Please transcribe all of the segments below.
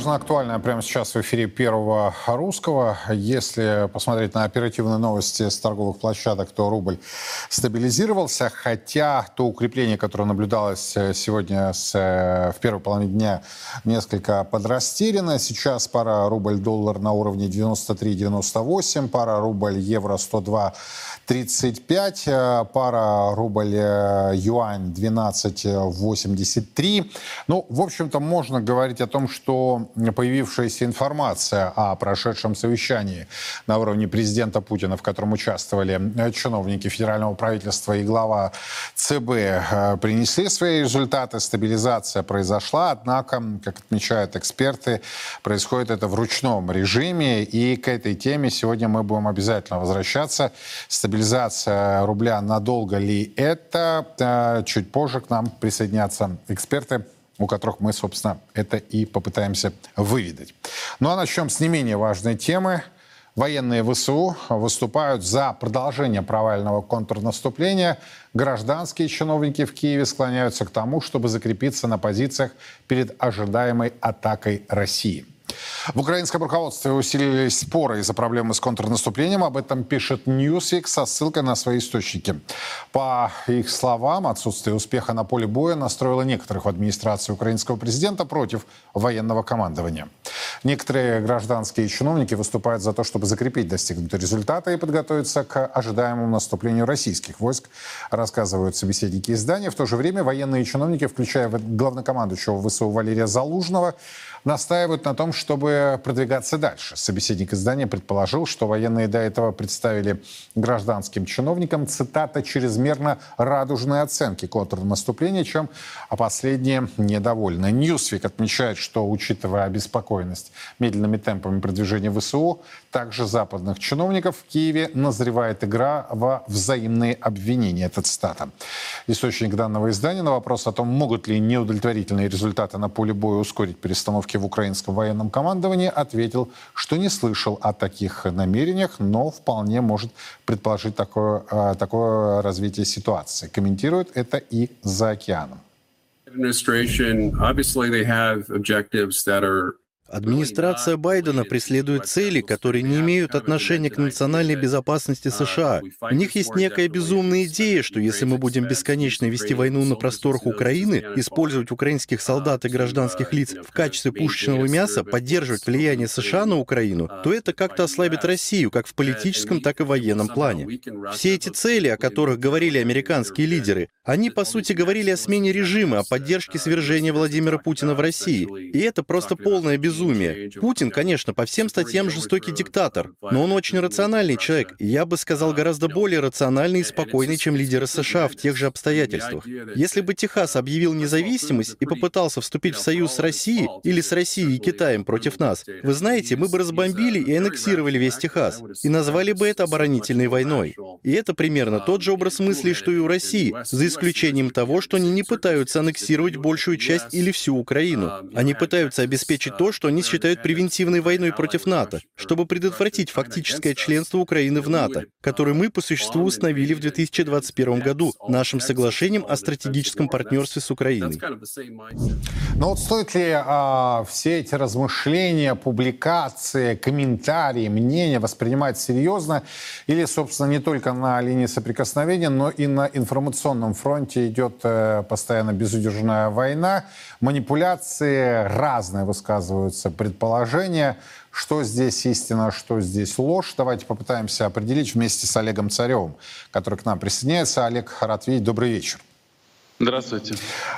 важно, актуально прямо сейчас в эфире первого русского. Если посмотреть на оперативные новости с торговых площадок, то рубль стабилизировался, хотя то укрепление, которое наблюдалось э, сегодня с, э, в первой половине дня, несколько подрастеряно. Сейчас пара рубль-доллар на уровне 93-98, пара рубль-евро 102 35, э, пара рубль-юань э, 12,83. Ну, в общем-то, можно говорить о том, что появившаяся информация о прошедшем совещании на уровне президента Путина, в котором участвовали э, чиновники федерального правительства и глава ЦБ, принесли свои результаты, стабилизация произошла, однако, как отмечают эксперты, происходит это в ручном режиме, и к этой теме сегодня мы будем обязательно возвращаться. Стабилизация рубля, надолго ли это? Э, чуть позже к нам присоединятся эксперты у которых мы, собственно, это и попытаемся выведать. Ну а начнем с не менее важной темы. Военные ВСУ выступают за продолжение провального контрнаступления. Гражданские чиновники в Киеве склоняются к тому, чтобы закрепиться на позициях перед ожидаемой атакой России. В украинском руководстве усилились споры из-за проблемы с контрнаступлением. Об этом пишет Newsweek со ссылкой на свои источники. По их словам, отсутствие успеха на поле боя настроило некоторых в администрации украинского президента против военного командования. Некоторые гражданские чиновники выступают за то, чтобы закрепить достигнутые результаты и подготовиться к ожидаемому наступлению российских войск, рассказывают собеседники издания. В то же время военные чиновники, включая главнокомандующего ВСУ Валерия Залужного, настаивают на том, чтобы продвигаться дальше. Собеседник издания предположил, что военные до этого представили гражданским чиновникам, цитата, «чрезмерно радужные оценки контрнаступления, чем а последние недовольны». Ньюсвик отмечает, что, учитывая обеспокоенность медленными темпами продвижения ВСУ, также западных чиновников в Киеве назревает игра во взаимные обвинения. Это цитата. Источник данного издания на вопрос о том, могут ли неудовлетворительные результаты на поле боя ускорить перестановки в украинском военном командовании, ответил, что не слышал о таких намерениях, но вполне может предположить такое, э, такое развитие ситуации. Комментирует это и за океаном. Administration, obviously they have objectives that are Администрация Байдена преследует цели, которые не имеют отношения к национальной безопасности США. У них есть некая безумная идея, что если мы будем бесконечно вести войну на просторах Украины, использовать украинских солдат и гражданских лиц в качестве пушечного мяса, поддерживать влияние США на Украину, то это как-то ослабит Россию как в политическом, так и военном плане. Все эти цели, о которых говорили американские лидеры, они, по сути, говорили о смене режима, о поддержке свержения Владимира Путина в России. И это просто полное безумие безумие. Путин, конечно, по всем статьям жестокий диктатор, но он очень рациональный человек, и я бы сказал, гораздо более рациональный и спокойный, чем лидеры США в тех же обстоятельствах. Если бы Техас объявил независимость и попытался вступить в союз с Россией или с Россией и Китаем против нас, вы знаете, мы бы разбомбили и аннексировали весь Техас, и назвали бы это оборонительной войной. И это примерно тот же образ мыслей, что и у России, за исключением того, что они не пытаются аннексировать большую часть или всю Украину. Они пытаются обеспечить то, что они считают превентивной войной против НАТО, чтобы предотвратить фактическое членство Украины в НАТО, которое мы по существу установили в 2021 году нашим соглашением о стратегическом партнерстве с Украиной. Но вот стоит ли а, все эти размышления, публикации, комментарии, мнения воспринимать серьезно или, собственно, не только на линии соприкосновения, но и на информационном фронте идет э, постоянно безудержная война, манипуляции разные высказываются появляются предположения, что здесь истина, что здесь ложь. Давайте попытаемся определить вместе с Олегом Царевым, который к нам присоединяется. Олег Харатвей, добрый вечер. Здравствуйте.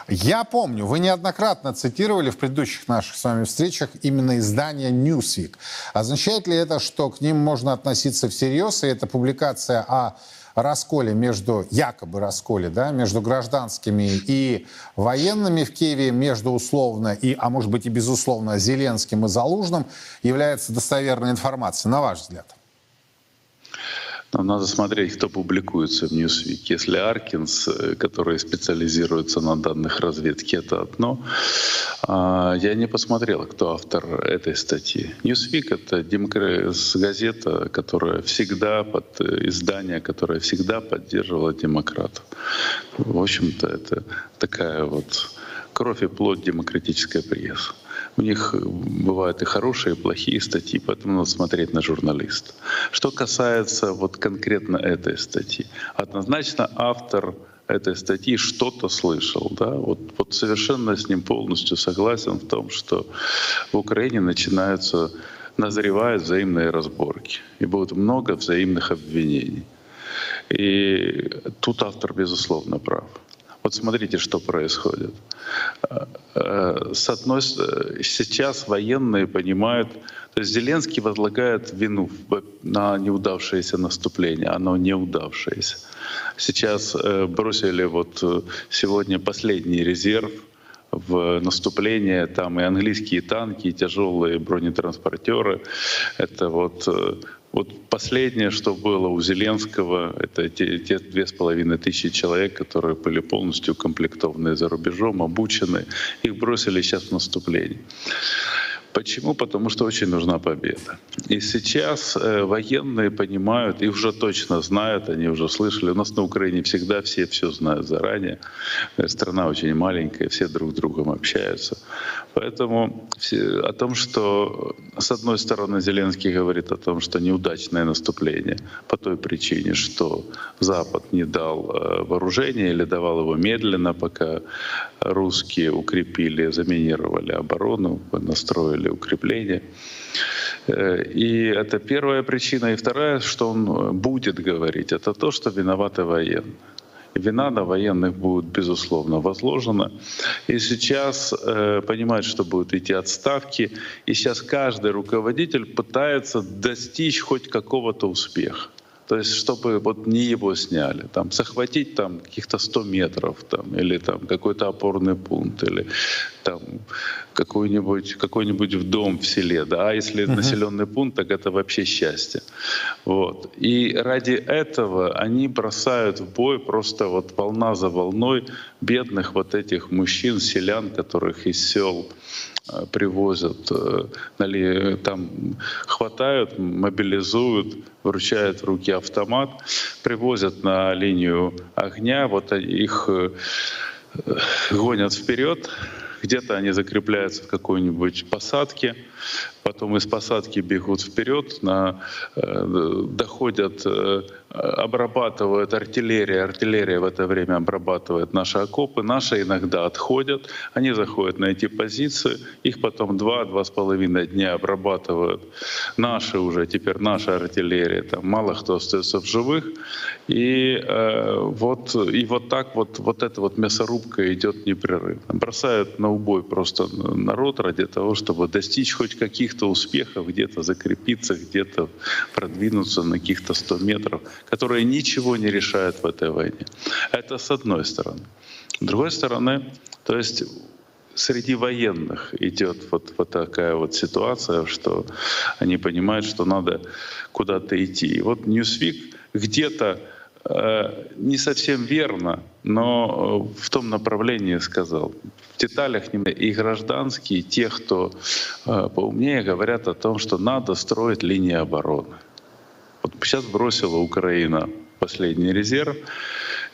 Я помню, вы неоднократно цитировали в предыдущих наших с вами встречах именно издание Newsweek. Означает ли это, что к ним можно относиться всерьез, и эта публикация о расколе между, якобы расколе, да, между гражданскими и военными в Киеве, между условно и, а может быть и безусловно, Зеленским и Залужным, является достоверной информацией, на ваш взгляд? Нам надо смотреть, кто публикуется в Newsweek. Если Аркинс, э, который специализируется на данных разведки, это одно. А, я не посмотрел, кто автор этой статьи. Newsweek — это газета, которая всегда под э, издание, которое всегда поддерживало демократов. В общем-то, это такая вот кровь и плоть демократическая пресса. У них бывают и хорошие, и плохие статьи, поэтому надо смотреть на журналиста. Что касается вот конкретно этой статьи, однозначно автор этой статьи что-то слышал. Да? Вот, вот совершенно с ним полностью согласен в том, что в Украине начинаются, назревают взаимные разборки. И будет много взаимных обвинений. И тут автор, безусловно, прав. Вот смотрите, что происходит. Э, с одной сейчас военные понимают, то есть Зеленский возлагает вину на неудавшееся наступление, оно неудавшееся. Сейчас э, бросили вот э, сегодня последний резерв в наступление, там и английские танки, и тяжелые бронетранспортеры. Это вот вот последнее, что было у Зеленского, это те, две с половиной тысячи человек, которые были полностью укомплектованы за рубежом, обучены. Их бросили сейчас в наступление. Почему? Потому что очень нужна победа. И сейчас э, военные понимают и уже точно знают, они уже слышали. У нас на Украине всегда все все знают заранее. Э, страна очень маленькая, все друг с другом общаются. Поэтому о том, что с одной стороны Зеленский говорит о том, что неудачное наступление по той причине, что Запад не дал э, вооружение или давал его медленно, пока русские укрепили, заминировали оборону, настроили укрепления. Э, и это первая причина. И вторая, что он будет говорить, это то, что виноваты военные. Вина на военных будет, безусловно, возложена. И сейчас э, понимают, что будут идти отставки. И сейчас каждый руководитель пытается достичь хоть какого-то успеха. То есть, чтобы вот не его сняли, там, захватить там каких-то 100 метров, там, или там какой-то опорный пункт, или там какой-нибудь какой-нибудь в дом в селе, да, а если uh-huh. населенный пункт, так это вообще счастье. Вот. И ради этого они бросают в бой просто вот волна за волной бедных вот этих мужчин, селян, которых из сел привозят, э, там хватают, мобилизуют, вручают в руки автомат, привозят на линию огня, вот их э, гонят вперед, где-то они закрепляются в какой-нибудь посадке, потом из посадки бегут вперед, на, э, доходят, э, обрабатывают артиллерия, артиллерия в это время обрабатывает наши окопы, наши иногда отходят, они заходят на эти позиции, их потом два-два с половиной дня обрабатывают наши уже, теперь наша артиллерия, там мало кто остается в живых, и э, вот, и вот так вот, вот эта вот мясорубка идет непрерывно. Бросают на убой просто народ ради того, чтобы достичь хоть каких-то успехов, где-то закрепиться, где-то продвинуться на каких-то 100 метров, которые ничего не решают в этой войне. Это с одной стороны. С другой стороны, то есть среди военных идет вот, вот такая вот ситуация, что они понимают, что надо куда-то идти. И вот Newsweek где-то Э, не совсем верно, но э, в том направлении сказал. В деталях и гражданские, и те, кто э, поумнее, говорят о том, что надо строить линии обороны. Вот сейчас бросила Украина последний резерв.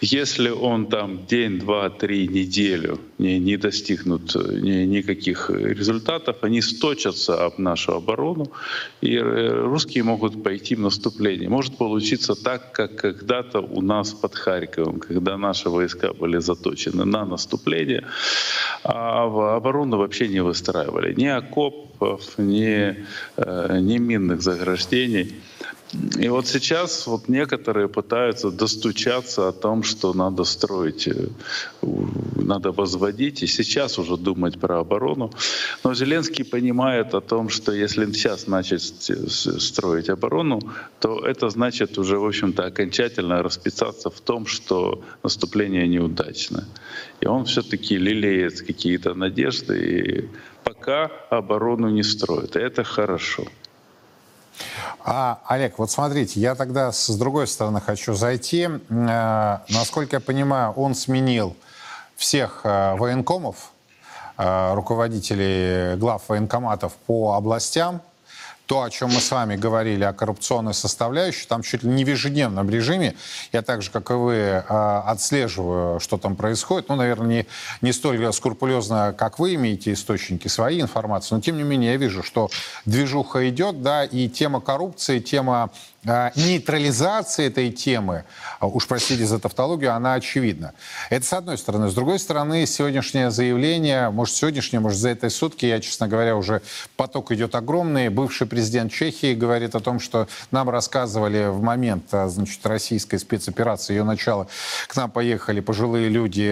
Если он там день, два, три, неделю не, не достигнут ни, никаких результатов, они сточатся об нашу оборону, и э, русские могут пойти в наступление. Может получиться так, как когда-то у нас под Харьковом, когда наши войска были заточены на наступление, а оборону вообще не выстраивали ни окопов, ни, э, ни минных заграждений. И вот сейчас вот некоторые пытаются достучаться о том, что надо строить, э, надо возводить, и сейчас уже думать про оборону. Но Зеленский понимает о том, что если сейчас начать строить оборону, то это значит уже, в общем-то, окончательно расписаться в том, что наступление неудачно. И он все-таки лелеет какие-то надежды, и пока оборону не строит. И это хорошо. А, Олег, вот смотрите, я тогда с другой стороны хочу зайти. Э, насколько я понимаю, он сменил всех э, военкомов, э, руководителей глав военкоматов по областям. То, о чем мы с вами говорили, о коррупционной составляющей, там чуть ли не в ежедневном режиме, я так же, как и вы, отслеживаю, что там происходит. Ну, наверное, не, не столь скрупулезно, как вы имеете источники своей информации, но, тем не менее, я вижу, что движуха идет, да, и тема коррупции, тема а, нейтрализация этой темы, а, уж простите за тавтологию, она очевидна. Это с одной стороны. С другой стороны, сегодняшнее заявление, может, сегодняшнее, может, за этой сутки, я, честно говоря, уже поток идет огромный. Бывший президент Чехии говорит о том, что нам рассказывали в момент, а, значит, российской спецоперации, ее начала, к нам поехали пожилые люди,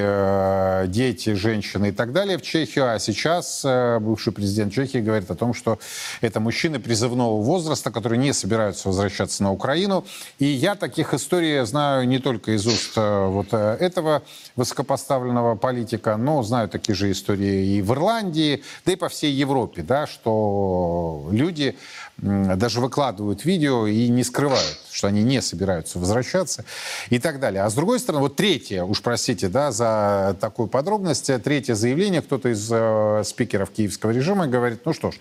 дети, женщины и так далее в Чехию, а сейчас бывший президент Чехии говорит о том, что это мужчины призывного возраста, которые не собираются возвращаться на Украину. И я таких историй знаю не только из уст э, вот э, этого высокопоставленного политика, но знаю такие же истории и в Ирландии, да и по всей Европе, да, что люди даже выкладывают видео и не скрывают, что они не собираются возвращаться и так далее. А с другой стороны, вот третье, уж простите, да, за такую подробность, третье заявление, кто-то из э, спикеров киевского режима говорит, ну что ж,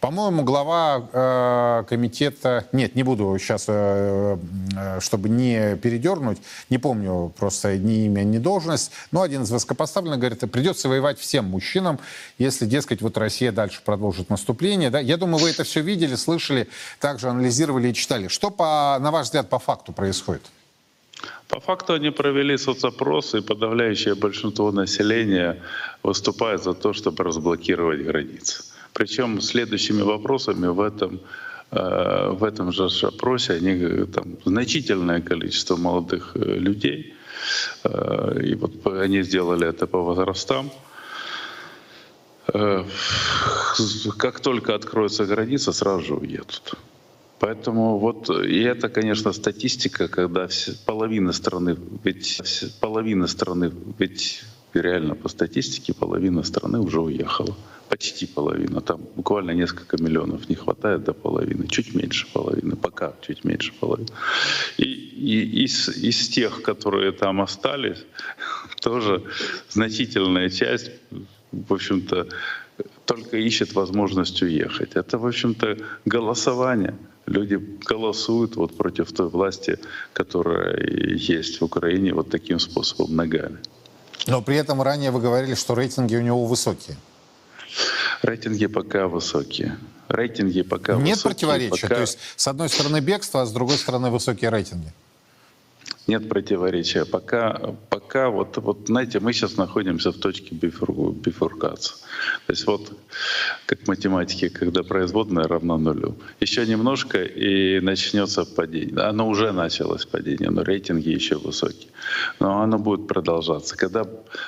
по-моему, глава э, комитета, нет, не буду сейчас, э, э, чтобы не передернуть, не помню просто ни имя, ни должность, но один из высокопоставленных говорит, придется воевать всем мужчинам, если, дескать, вот Россия дальше продолжит наступление. Да? Я думаю, вы это все видели, слышали, также анализировали и читали. Что, по, на ваш взгляд, по факту происходит? По факту они провели соцопрос, и подавляющее большинство населения выступает за то, чтобы разблокировать границы. Причем следующими вопросами в этом э, в этом же опросе они, там, значительное количество молодых э, людей, э, и вот они сделали это по возрастам, Э, как только откроется граница, сразу же уедут. Поэтому вот, и это, конечно, статистика, когда половина страны, ведь половина страны, ведь реально по статистике половина страны уже уехала. Почти половина. Там буквально несколько миллионов не хватает до половины. Чуть меньше половины. Пока чуть меньше половины. И, и из, из тех, которые там остались, тоже значительная часть в общем-то, только ищет возможность уехать. Это, в общем-то, голосование. Люди голосуют вот против той власти, которая есть в Украине вот таким способом, ногами. Но при этом ранее вы говорили, что рейтинги у него высокие. Рейтинги пока высокие. Рейтинги пока Нет высокие. противоречия? Пока... То есть, с одной стороны бегство, а с другой стороны высокие рейтинги? Нет противоречия. Пока, пока вот, вот, знаете, мы сейчас находимся в точке бифуркации. То есть вот как математики, когда производная равна нулю. Еще немножко и начнется падение. Оно уже началось падение, но рейтинги еще высокие. Но оно будет продолжаться. Когда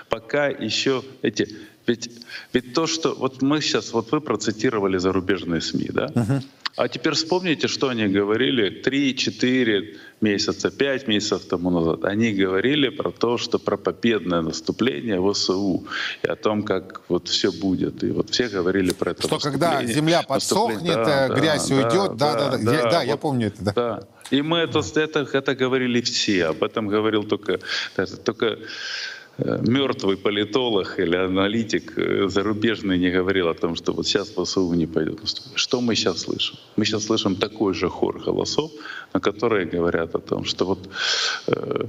пока еще эти ведь, ведь то, что вот мы сейчас, вот вы процитировали зарубежные СМИ, да? Uh-huh. А теперь вспомните, что они говорили 3-4 месяца, 5 месяцев тому назад. Они говорили про то, что про победное наступление в ВСУ и о том, как вот все будет. И вот все говорили про это Что когда земля подсохнет, да, грязь да, уйдет, да, да, да, да, я, да, вот, я помню это. Да. да. И мы это, это, это говорили все, об этом говорил только, только Э, мертвый политолог или аналитик э, зарубежный не говорил о том, что вот сейчас ВСУ не пойдет Что мы сейчас слышим? Мы сейчас слышим такой же хор голосов, на которые говорят о том, что вот э,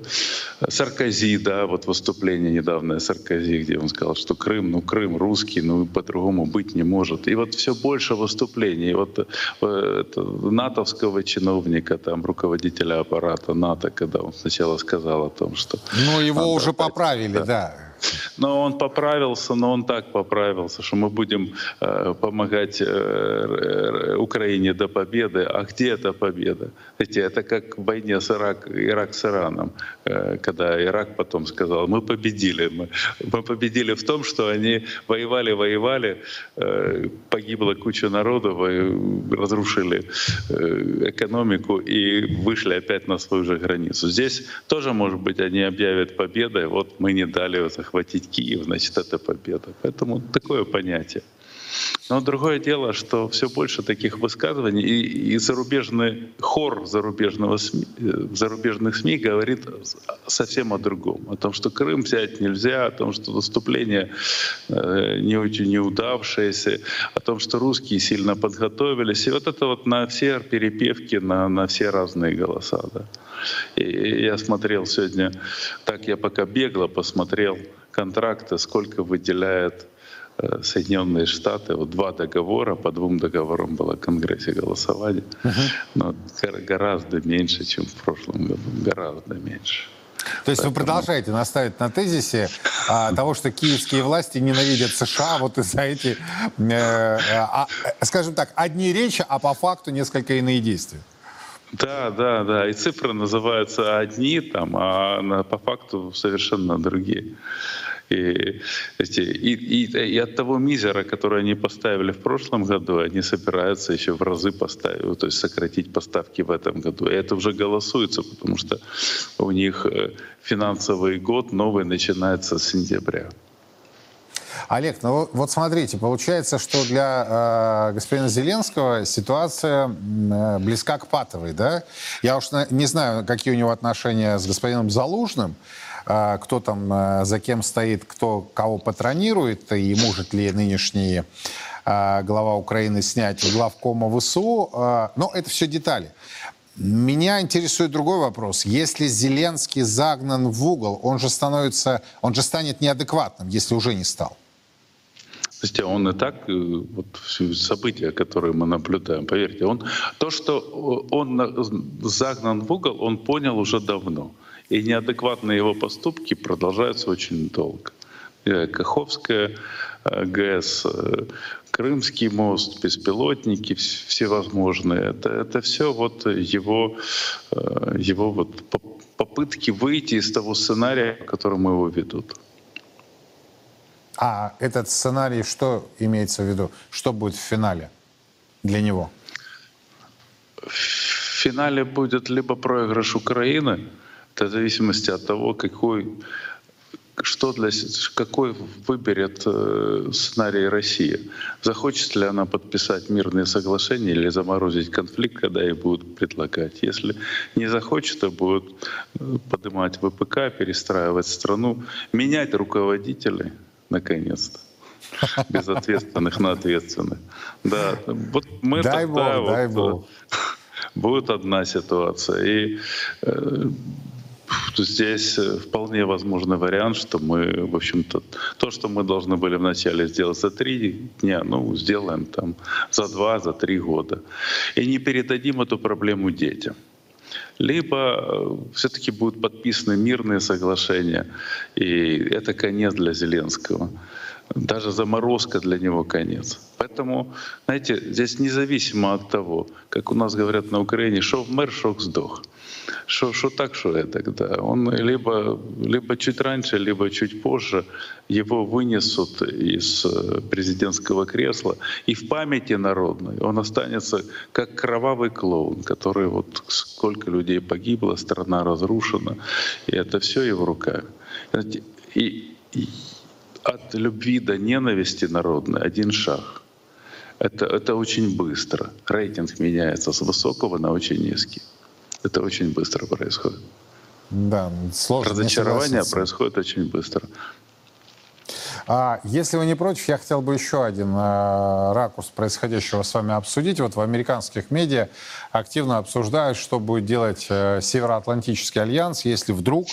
Саркози, да, вот выступление недавнее Саркози, где он сказал, что Крым, ну Крым русский, ну по-другому быть не может. И вот все больше выступлений. И вот э, натовского чиновника, там руководителя аппарата НАТО, когда он сначала сказал о том, что... Ну его уже поправили, да. да. Но он поправился, но он так поправился, что мы будем э, помогать э, Украине до победы. А где эта победа? Эти, это как в войне с Ирак, Ирак с Ираном, э, когда Ирак потом сказал, мы победили. Мы, мы победили в том, что они воевали, воевали, э, погибла куча народу, разрушили э, экономику и вышли опять на свою же границу. Здесь тоже, может быть, они объявят победой, вот мы не дали захватить Киев, значит, это победа. Поэтому такое понятие. Но другое дело, что все больше таких высказываний, и, и зарубежный хор зарубежного СМИ, э, зарубежных СМИ говорит совсем о другом. О том, что Крым взять нельзя, о том, что наступление э, не очень неудавшееся, о том, что русские сильно подготовились. И вот это вот на все перепевки, на, на все разные голоса. Да. И я смотрел сегодня, так я пока бегло посмотрел контракты, сколько выделяет э, Соединенные Штаты, вот два договора, по двум договорам было в Конгрессе голосование, uh-huh. но гораздо меньше, чем в прошлом году, гораздо меньше. То есть Поэтому... вы продолжаете наставить на тезисе а, того, что киевские власти ненавидят США вот из-за эти, э, а, скажем так, одни речи, а по факту несколько иные действия. Да, да, да. И цифры называются одни, там, а по факту совершенно другие. И, эти, и, и, и от того мизера, который они поставили в прошлом году, они собираются еще в разы поставить, то есть сократить поставки в этом году. И это уже голосуется, потому что у них э, финансовый год новый начинается с сентября. Олег, ну вот смотрите, получается, что для э, господина Зеленского ситуация э, близка к патовой, да? Я уж не знаю, какие у него отношения с господином Залужным, э, кто там э, за кем стоит, кто кого патронирует, и может ли нынешний э, глава Украины снять главкома ВСУ, э, но это все детали. Меня интересует другой вопрос. Если Зеленский загнан в угол, он же становится, он же станет неадекватным, если уже не стал. Слушайте, он и так, э, вот события, которые мы наблюдаем, поверьте, он то, что он загнан в угол, он понял уже давно. И неадекватные его поступки продолжаются очень долго. Э, Каховская э, ГЭС, Крымский мост, беспилотники всевозможные. Это, это все вот его, его вот попытки выйти из того сценария, в котором его ведут. А этот сценарий, что имеется в виду? Что будет в финале для него? В финале будет либо проигрыш Украины, в зависимости от того, какой, что для, какой выберет э, сценарий Россия. Захочет ли она подписать мирные соглашения или заморозить конфликт, когда ей будут предлагать. Если не захочет, то будут э, поднимать ВПК, перестраивать страну, менять руководителей — наконец-то. Безответственных на ответственных. Да, вот мы дай тогда... Бог, вот, дай Бог. Будет одна ситуация. И э, здесь вполне возможный вариант, что мы, в общем-то, то, что мы должны были вначале сделать за три дня, ну, сделаем там за два, за три года. И не передадим эту проблему детям либо э, все-таки будут подписаны мирные соглашения, и это конец для Зеленского. Даже заморозка для него конец. Поэтому, знаете, здесь независимо от того, как у нас говорят на Украине, шо в мэр, шо сдох. Что, что так, что это, да. Он либо, либо чуть раньше, либо чуть позже его вынесут из э, президентского кресла, и в памяти народной он останется как кровавый клоун, который вот сколько людей погибло, страна разрушена, и это все его руках. И, и от любви до ненависти народной один шаг. Это, это очень быстро. Рейтинг меняется с высокого на очень низкий. Это очень быстро происходит. Да, сложно. Разочарование происходит очень быстро. А если вы не против, я хотел бы еще один э, ракурс происходящего с вами обсудить. Вот в американских медиа активно обсуждают, что будет делать э, Североатлантический альянс, если вдруг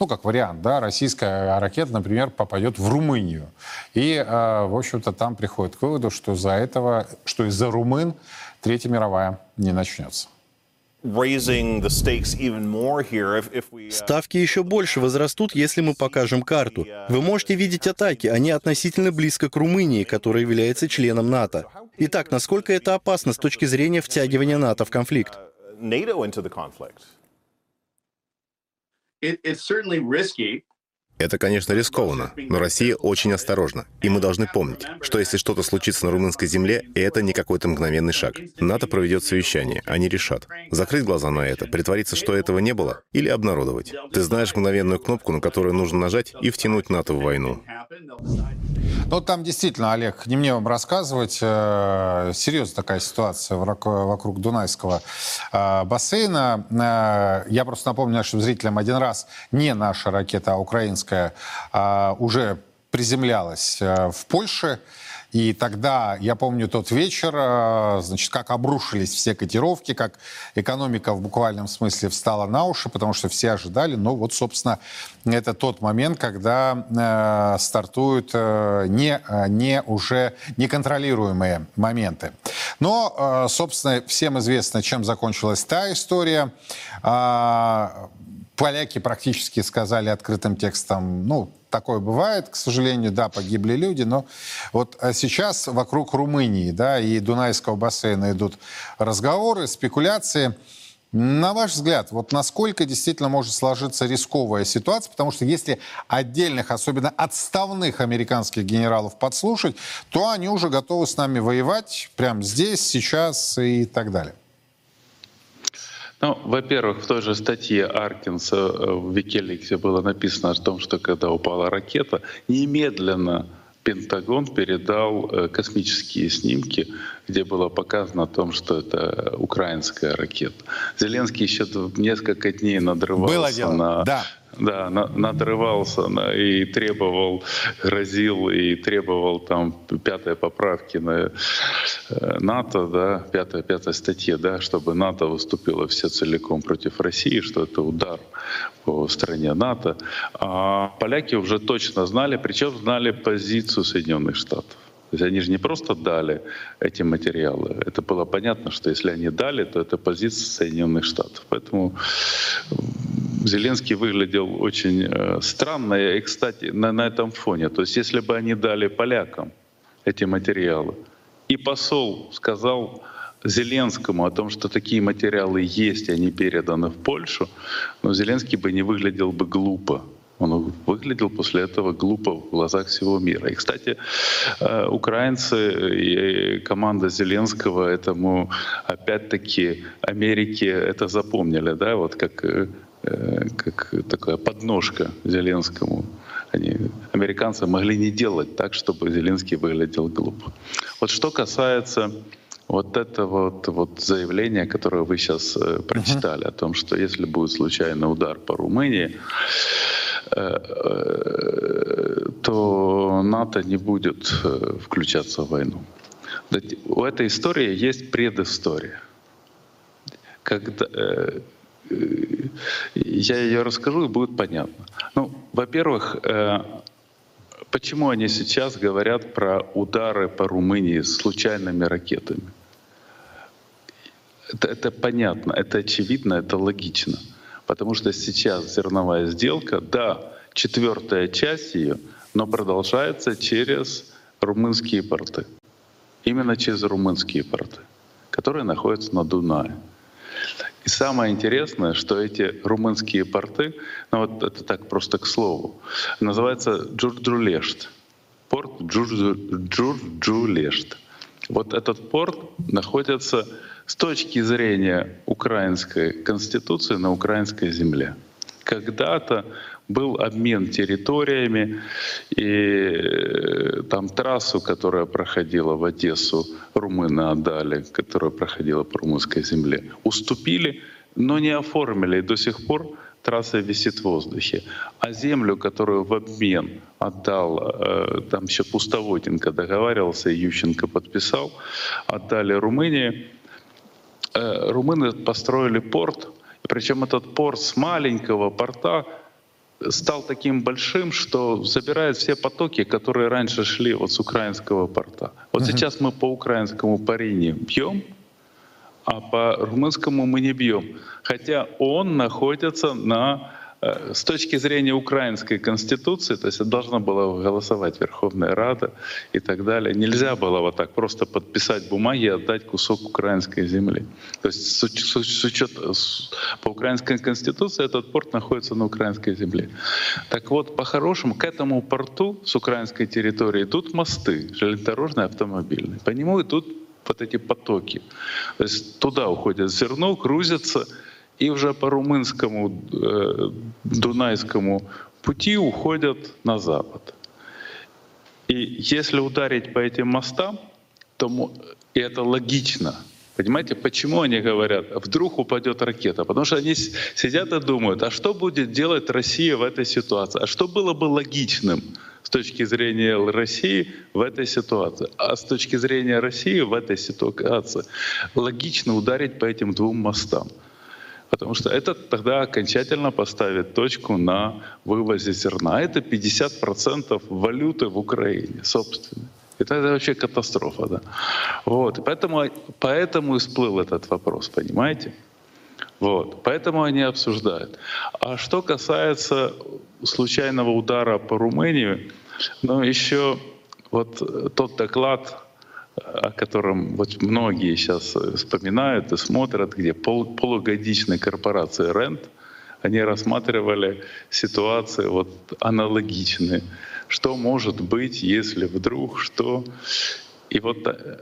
ну, как вариант, да, российская ракета, например, попадет в Румынию. И, э, в общем-то, там приходит к выводу, что за этого, что из-за румын Третья мировая не начнется. Ставки еще больше возрастут, если мы покажем карту. Вы можете видеть атаки, они относительно близко к Румынии, которая является членом НАТО. Итак, насколько это опасно с точки зрения втягивания НАТО в конфликт? Это, конечно, рискованно, но Россия очень осторожна. И мы должны помнить, что если что-то случится на румынской земле, это не какой-то мгновенный шаг. НАТО проведет совещание, они решат. Закрыть глаза на это, притвориться, что этого не было, или обнародовать. Ты знаешь мгновенную кнопку, на которую нужно нажать и втянуть НАТО в войну. Ну, там действительно, Олег, не мне вам рассказывать, э, серьезная такая ситуация вокруг Дунайского э, бассейна. Э, я просто напомню нашим зрителям, один раз не наша ракета, а украинская уже приземлялась в Польше. И тогда, я помню тот вечер, э, значит, как обрушились все котировки, как экономика в буквальном смысле встала на уши, потому что все ожидали. Но вот, собственно, это тот момент, когда э, стартуют э, не, не уже неконтролируемые моменты. Но, э, собственно, всем известно, чем закончилась та история. Э, поляки практически сказали открытым текстом, ну, такое бывает, к сожалению, да, погибли люди, но вот а сейчас вокруг Румынии, да, и Дунайского бассейна идут разговоры, спекуляции. На ваш взгляд, вот насколько действительно может сложиться рисковая ситуация? Потому что если отдельных, особенно отставных американских генералов подслушать, то они уже готовы с нами воевать прямо здесь, сейчас и так далее. Ну, во-первых, в той же статье Аркинса э, в Викиликсе было написано о том, что когда упала ракета, немедленно Пентагон передал э, космические снимки, где было показано о том, что это украинская ракета. Зеленский еще несколько дней надрывался было дело. на да. Да, на, надрывался на, и требовал, грозил и требовал там пятой поправки на э, НАТО, да, пятая, пятая статья, да, чтобы НАТО выступило все целиком против России, что это удар по стране НАТО. А поляки уже точно знали, причем знали позицию Соединенных Штатов. То есть они же не просто дали эти материалы. Это было понятно, что если они дали, то это позиция Соединенных Штатов. Поэтому Зеленский выглядел очень э, странно. И, кстати, на, на этом фоне, то есть если бы они дали полякам эти материалы, и посол сказал Зеленскому о том, что такие материалы есть, они переданы в Польшу, но Зеленский бы не выглядел бы глупо. Он выглядел после этого глупо в глазах всего мира. И, кстати, э, украинцы и команда Зеленского этому, опять-таки, Америке это запомнили, да, вот как Э, как такая подножка Зеленскому. Они, американцы могли не делать так, чтобы Зеленский выглядел глупо. Вот что касается вот этого вот, вот заявления, которое вы сейчас э, прочитали, uh-huh. о том, что если будет случайный удар по Румынии, э, э, то НАТО не будет э, включаться в войну. У этой истории есть предыстория. Когда, э, я ее расскажу, и будет понятно. Ну, во-первых, э, почему они сейчас говорят про удары по Румынии случайными ракетами? Это, это понятно, это очевидно, это логично. Потому что сейчас зерновая сделка, да, четвертая часть ее, но продолжается через румынские порты. Именно через румынские порты, которые находятся на Дунае. И самое интересное, что эти румынские порты, ну вот это так просто к слову, называется Джурджулешт. Порт Джурджулешт. Вот этот порт находится с точки зрения украинской конституции на украинской земле. Когда-то был обмен территориями, и э, там трассу, которая проходила в Одессу, румыны отдали, которая проходила по румынской земле, уступили, но не оформили, и до сих пор трасса висит в воздухе. А землю, которую в обмен отдал, э, там еще Пустоводенко договаривался, Ющенко подписал, отдали Румынии. Э, румыны построили порт, причем этот порт с маленького порта стал таким большим, что забирает все потоки, которые раньше шли вот с украинского порта. Вот uh-huh. сейчас мы по украинскому парине бьем, а по румынскому мы не бьем. Хотя он находится на с точки зрения украинской конституции, то есть это должна была голосовать Верховная Рада и так далее, нельзя было вот так просто подписать бумаги и отдать кусок украинской земли. То есть с, с, с учет, по украинской конституции этот порт находится на украинской земле. Так вот, по-хорошему, к этому порту с украинской территории идут мосты, железнодорожные, автомобильные. По нему идут вот эти потоки. То есть туда уходит зерно, грузится, и уже по румынскому э, Дунайскому пути уходят на запад. И если ударить по этим мостам, то и это логично. Понимаете, почему они говорят, вдруг упадет ракета? Потому что они сидят и думают, а что будет делать Россия в этой ситуации? А что было бы логичным с точки зрения России в этой ситуации? А с точки зрения России в этой ситуации логично ударить по этим двум мостам. Потому что это тогда окончательно поставит точку на вывозе зерна. Это 50% валюты в Украине, собственно. Это, это вообще катастрофа, да. Вот. Поэтому, поэтому и всплыл этот вопрос, понимаете? Вот. Поэтому они обсуждают. А что касается случайного удара по Румынии, ну еще вот тот доклад, о котором вот многие сейчас вспоминают и смотрят, где пол, полугодичной корпорации Рент, они рассматривали ситуации вот аналогичные что может быть, если вдруг, что... И вот э,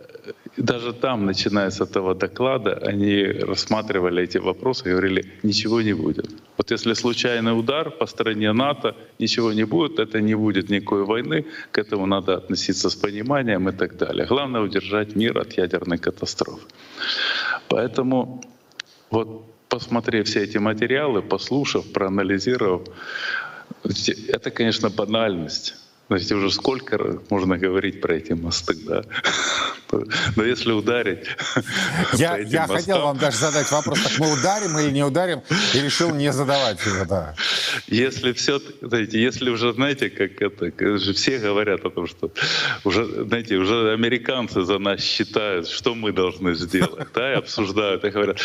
даже там, начиная с этого доклада, они рассматривали эти вопросы и говорили, ничего не будет. Вот если случайный удар по стране НАТО, ничего не будет, это не будет никакой войны, к этому надо относиться с пониманием и так далее. Главное удержать мир от ядерной катастрофы. Поэтому вот посмотрев все эти материалы, послушав, проанализировав, это, конечно, банальность. Знаете, уже сколько можно говорить про эти мосты, да? Но если ударить Я, я мостам... хотел вам даже задать вопрос, так мы ударим или не ударим, и решил не задавать его, да. Если все, знаете, если уже, знаете, как это, все говорят о том, что уже, знаете, уже американцы за нас считают, что мы должны сделать, да, и обсуждают, и говорят,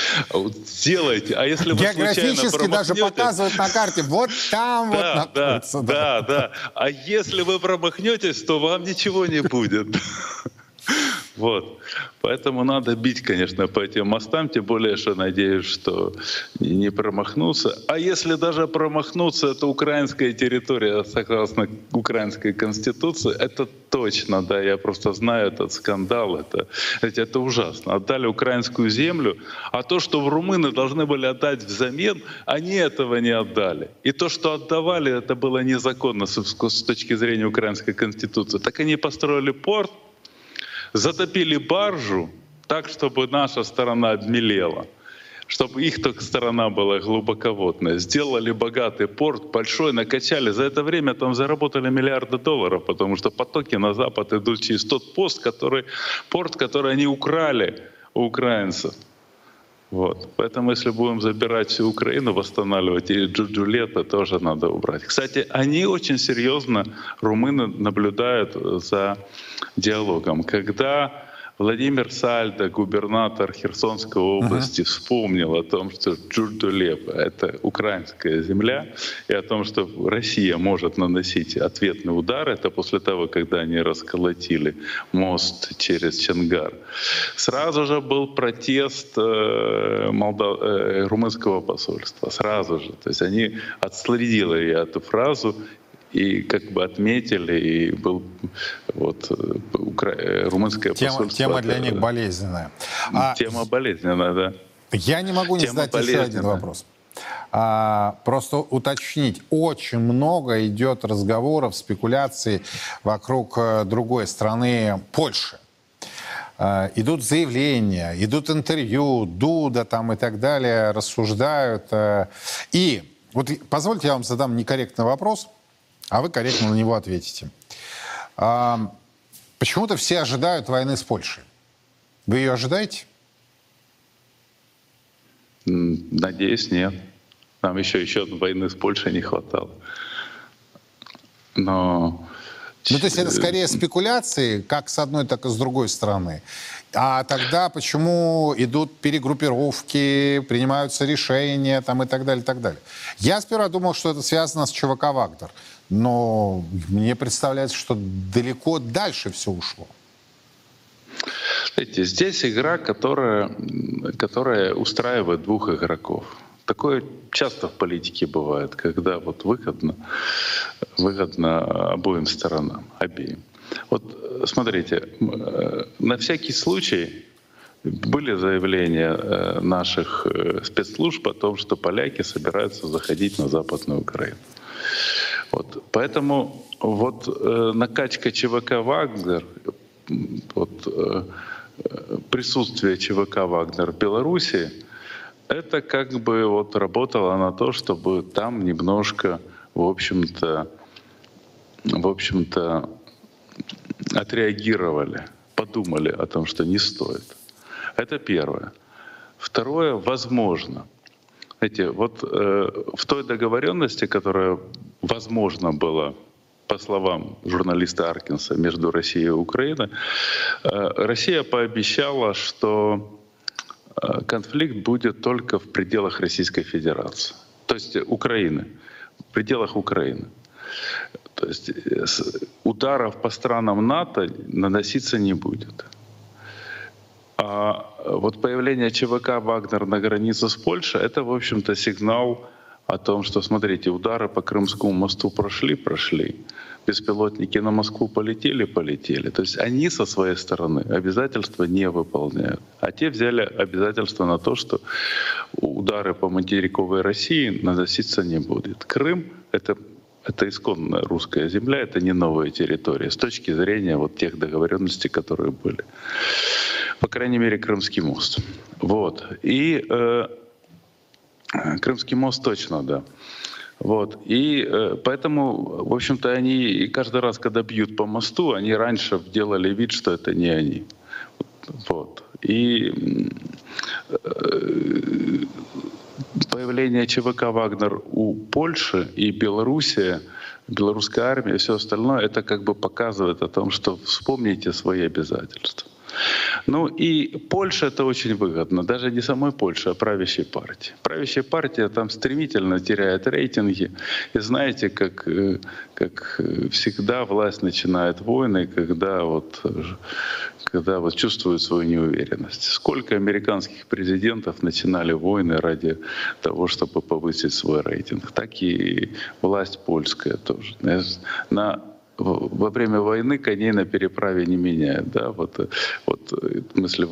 сделайте, а если вы Географически даже показывают на карте, вот там да, вот находится. Да, да, да. А если вы промахнетесь, то вам ничего не будет. Вот. Поэтому надо бить, конечно, по этим мостам, тем более, что надеюсь, что не промахнуться. А если даже промахнуться, это украинская территория, согласно украинской конституции, это точно, да, я просто знаю этот скандал, это, это, ужасно. Отдали украинскую землю, а то, что в румыны должны были отдать взамен, они этого не отдали. И то, что отдавали, это было незаконно с, с точки зрения украинской конституции. Так они построили порт, затопили баржу так, чтобы наша сторона обмелела, чтобы их только сторона была глубоководная. Сделали богатый порт, большой, накачали. За это время там заработали миллиарды долларов, потому что потоки на Запад идут через тот пост, который, порт, который они украли у украинцев. Вот. Поэтому если будем забирать всю Украину, восстанавливать, и Джуджулета тоже надо убрать. Кстати, они очень серьезно, румыны, наблюдают за диалогом. Когда Владимир Сальдо, губернатор Херсонской области, uh-huh. вспомнил о том, что Джурдулеп — это украинская земля, и о том, что Россия может наносить ответный удар. Это после того, когда они расколотили мост через Ченгар. Сразу же был протест э, Молдав... э, румынского посольства. Сразу же. То есть они отследили эту фразу и как бы отметили, и был вот укра... Э, румынское тема, посольство. Тема для них болезненная. А... Тема болезненная, да. Я не могу не тема задать еще один вопрос. А, просто уточнить, очень много идет разговоров, спекуляций вокруг э, другой страны, Польши. А, идут заявления, идут интервью, Дуда там и так далее, рассуждают. Э. И вот позвольте я вам задам некорректный вопрос а вы корректно на него ответите. А, почему-то все ожидают войны с Польшей. Вы ее ожидаете? Надеюсь, нет. Нам еще, еще войны с Польшей не хватало. Но... Ну, то есть это скорее спекуляции, как с одной, так и с другой стороны. А тогда почему идут перегруппировки, принимаются решения там, и так далее, и так далее. Я сперва думал, что это связано с ЧВК «Вагнер». Но мне представляется, что далеко дальше все ушло. Знаете, здесь игра, которая, которая устраивает двух игроков. Такое часто в политике бывает, когда вот выгодно, выгодно обоим сторонам, обеим. Вот смотрите, на всякий случай были заявления э, наших э, спецслужб о том, что поляки собираются заходить на Западную Украину. Вот. Поэтому вот э, накачка ЧВК «Вагнер», вот, э, присутствие ЧВК «Вагнер» в Беларуси, это как бы вот работало на то, чтобы там немножко, в общем-то, в общем-то, отреагировали, подумали о том, что не стоит. Это первое. Второе, возможно. Знаете, вот э, в той договоренности, которая возможно была по словам журналиста Аркинса, между Россией и Украиной, э, Россия пообещала, что э, конфликт будет только в пределах Российской Федерации, то есть Украины, в пределах Украины. То есть э, ударов по странам НАТО наноситься не будет. А вот появление ЧВК «Вагнер» на границе с Польшей — это, в общем-то, сигнал о том, что, смотрите, удары по Крымскому мосту прошли, прошли, беспилотники на Москву полетели, полетели. То есть они со своей стороны обязательства не выполняют. А те взяли обязательства на то, что удары по материковой России наноситься не будет. Крым — это это исконная русская земля, это не новая территория с точки зрения вот тех договоренностей, которые были. По крайней мере, Крымский мост. Вот. И э, Крымский мост точно, да. Вот. И э, поэтому, в общем-то, они каждый раз, когда бьют по мосту, они раньше делали вид, что это не они. Вот. И э, появление ЧВК «Вагнер» у Польши и Белоруссии, белорусская армия и все остальное, это как бы показывает о том, что вспомните свои обязательства. Ну и Польша это очень выгодно, даже не самой Польше, а правящей партии. Правящая партия там стремительно теряет рейтинги. И знаете, как, э, как всегда власть начинает войны, когда вот когда вот чувствуют свою неуверенность. Сколько американских президентов начинали войны ради того, чтобы повысить свой рейтинг, так и власть польская тоже. На во время войны коней на переправе не меняют, да, вот, вот мысли.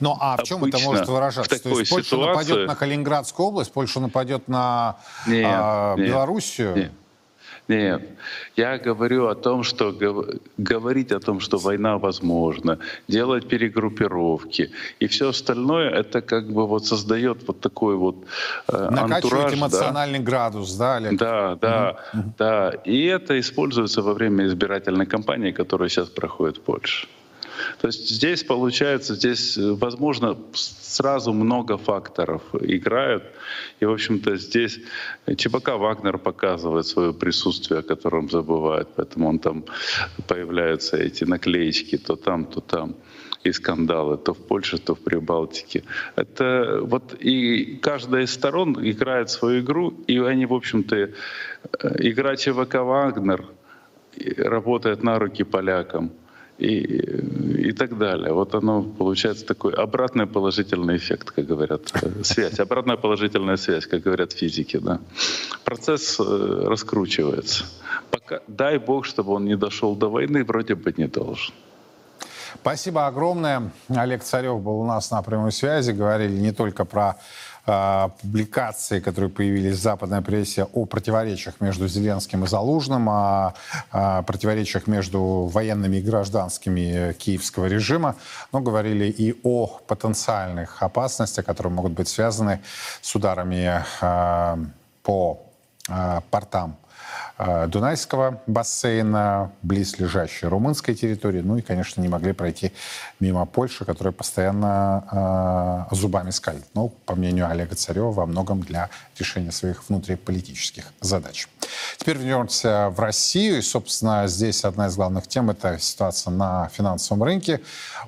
Ну а в чем это может выражаться? То есть Польша ситуации... нападет на Калининградскую область, Польша нападет на нет, а, нет, Белоруссию? Нет. Нет, я говорю о том, что говорить о том, что война возможна, делать перегруппировки и все остальное, это как бы вот создает вот такой вот э, Накачивать эмоциональный да? градус, да, Олег? Да, да, угу. да. И это используется во время избирательной кампании, которая сейчас проходит в Польше. То есть здесь получается, здесь, э, возможно, сразу много факторов играют. И, в общем-то, здесь ЧБК Вагнер показывает свое присутствие, о котором забывают. Поэтому он там появляются эти наклеечки то там, то там и скандалы, то в Польше, то в Прибалтике. Это вот и каждая из сторон играет свою игру, и они, в общем-то, э, игра ЧВК «Вагнер» работает на руки полякам и, и так далее. Вот оно получается такой обратный положительный эффект, как говорят, э, связь, обратная положительная связь, как говорят физики. Да. Процесс э, раскручивается. Пока, дай бог, чтобы он не дошел до войны, вроде бы не должен. Спасибо огромное. Олег Царев был у нас на прямой связи. Говорили не только про публикации, которые появились в западной прессе о противоречиях между Зеленским и Залужным, о, о противоречиях между военными и гражданскими киевского режима, но говорили и о потенциальных опасностях, которые могут быть связаны с ударами э, по э, портам Дунайского бассейна, близлежащей румынской территории, ну и, конечно, не могли пройти мимо Польши, которая постоянно э, зубами скалит. Но, по мнению Олега Царева, во многом для решения своих внутриполитических задач. Теперь вернемся в Россию. И, собственно, здесь одна из главных тем – это ситуация на финансовом рынке.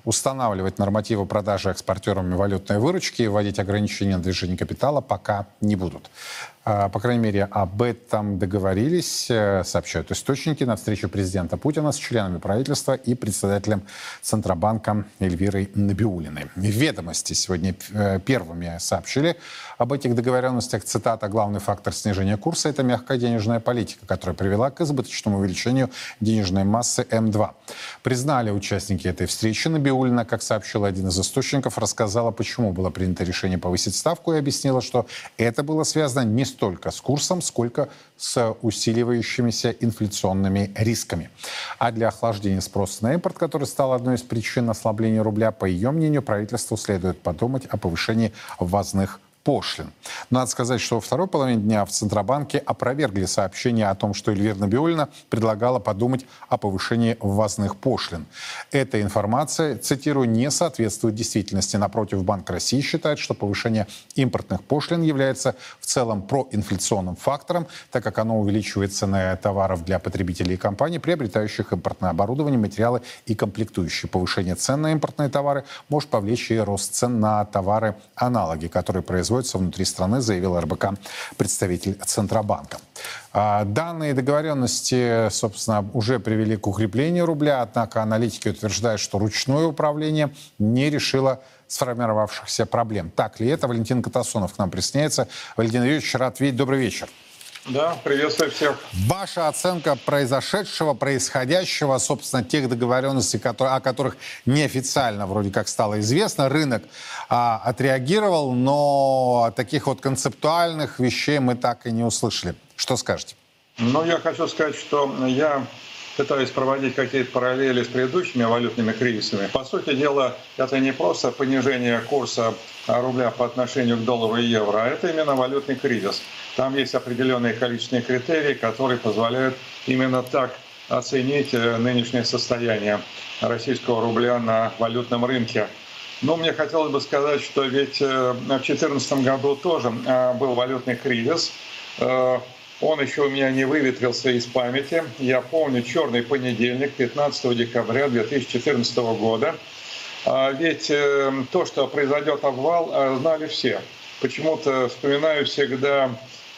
Устанавливать нормативы продажи экспортерами валютной выручки и вводить ограничения на движение капитала пока не будут. А, по крайней мере, об этом договорились, э, сообщают источники, на встречу президента Путина с членами правительства и председателем Центробанка Эльвирой Набиулиной. Ведомости сегодня э, первыми сообщили об этих договоренностях. Цитата «Главный фактор снижения курса – это мягкая денежная политика, которая привела к избыточному увеличению денежной массы М2». Признали участники этой встречи. Набиулина, как сообщил один из источников, рассказала, почему было принято решение повысить ставку и объяснила, что это было связано не столько с курсом, сколько с усиливающимися инфляционными рисками. А для охлаждения спроса на импорт, который стал одной из причин ослабления рубля, по ее мнению, правительству следует подумать о повышении ввозных пошлин. Надо сказать, что во второй половине дня в Центробанке опровергли сообщение о том, что Эльвира Набиулина предлагала подумать о повышении ввозных пошлин. Эта информация, цитирую, не соответствует действительности. Напротив, Банк России считает, что повышение импортных пошлин является в целом проинфляционным фактором, так как оно увеличивает цены товаров для потребителей и компаний, приобретающих импортное оборудование, материалы и комплектующие. Повышение цен на импортные товары может повлечь и рост цен на товары-аналоги, которые производятся производится внутри страны, заявил РБК представитель Центробанка. А, данные договоренности, собственно, уже привели к укреплению рубля, однако аналитики утверждают, что ручное управление не решило сформировавшихся проблем. Так ли это? Валентин Катасонов к нам присоединяется. Валентин Юрьевич, рад видеть. Добрый вечер. Да, приветствую всех. Ваша оценка произошедшего, происходящего, собственно, тех договоренностей, которые, о которых неофициально вроде как стало известно, рынок а, отреагировал, но таких вот концептуальных вещей мы так и не услышали. Что скажете? Ну, я хочу сказать, что я пытаюсь проводить какие-то параллели с предыдущими валютными кризисами. По сути дела, это не просто понижение курса рубля по отношению к доллару и евро, а это именно валютный кризис. Там есть определенные количественные критерии, которые позволяют именно так оценить э, нынешнее состояние российского рубля на валютном рынке. Но мне хотелось бы сказать, что ведь э, в 2014 году тоже э, был валютный кризис. Он еще у меня не выветрился из памяти. Я помню черный понедельник, 15 декабря 2014 года. А ведь то, что произойдет обвал, знали все. Почему-то вспоминаю всегда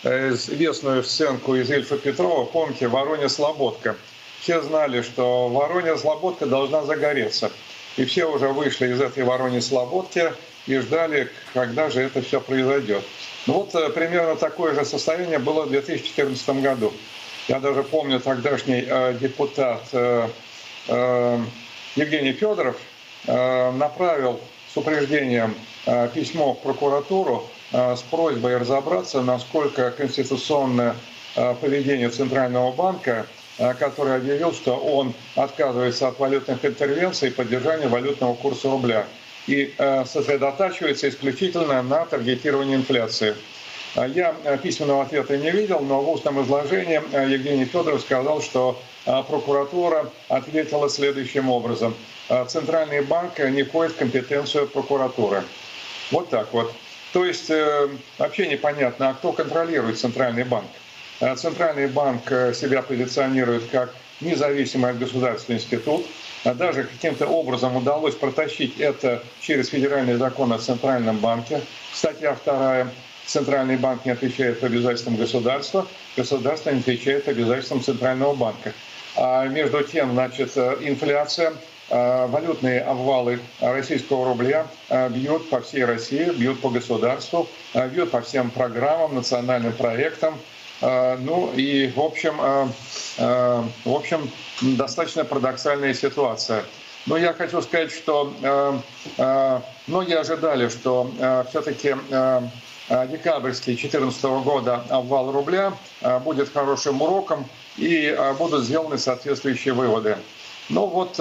Э, известную сценку из Ильфа Петрова, помните, Воронья-Слободка. Все знали, что Воронья-Слободка должна загореться. И все уже вышли из этой Вороньи-Слободки и ждали, когда же это все произойдет. Ну вот э, примерно такое же состояние было в 2014 году. Я даже помню тогдашний э, депутат э, э, Евгений Федоров направил с упреждением письмо в прокуратуру с просьбой разобраться, насколько конституционное поведение Центрального банка, э, который объявил, что он отказывается от валютных интервенций и поддержания валютного курса рубля и сосредотачивается исключительно на таргетировании инфляции. Я письменного ответа не видел, но в устном изложении Евгений Федоров сказал, что прокуратура ответила следующим образом. Центральный банк не входит в компетенцию прокуратуры. Вот так вот. То есть э, вообще непонятно, а кто контролирует Центральный банк. Э, Центральный банк э, себя позиционирует как независимый от государства институт. А даже каким-то образом удалось протащить это через федеральный закон о Центральном банке. Статья вторая. Центральный банк не отвечает обязательствам государства, государство не отвечает обязательствам Центрального банка. А между тем, значит, инфляция Э, валютные обвалы российского рубля э, бьют по всей России, бьют по государству, бьют по всем программам, национальным проектам. Ну и, в общем, в общем, достаточно парадоксальная ситуация. Но я хочу сказать, что многие ожидали, что все-таки декабрьский 2014 года обвал рубля будет хорошим уроком и будут сделаны соответствующие выводы. Ну вот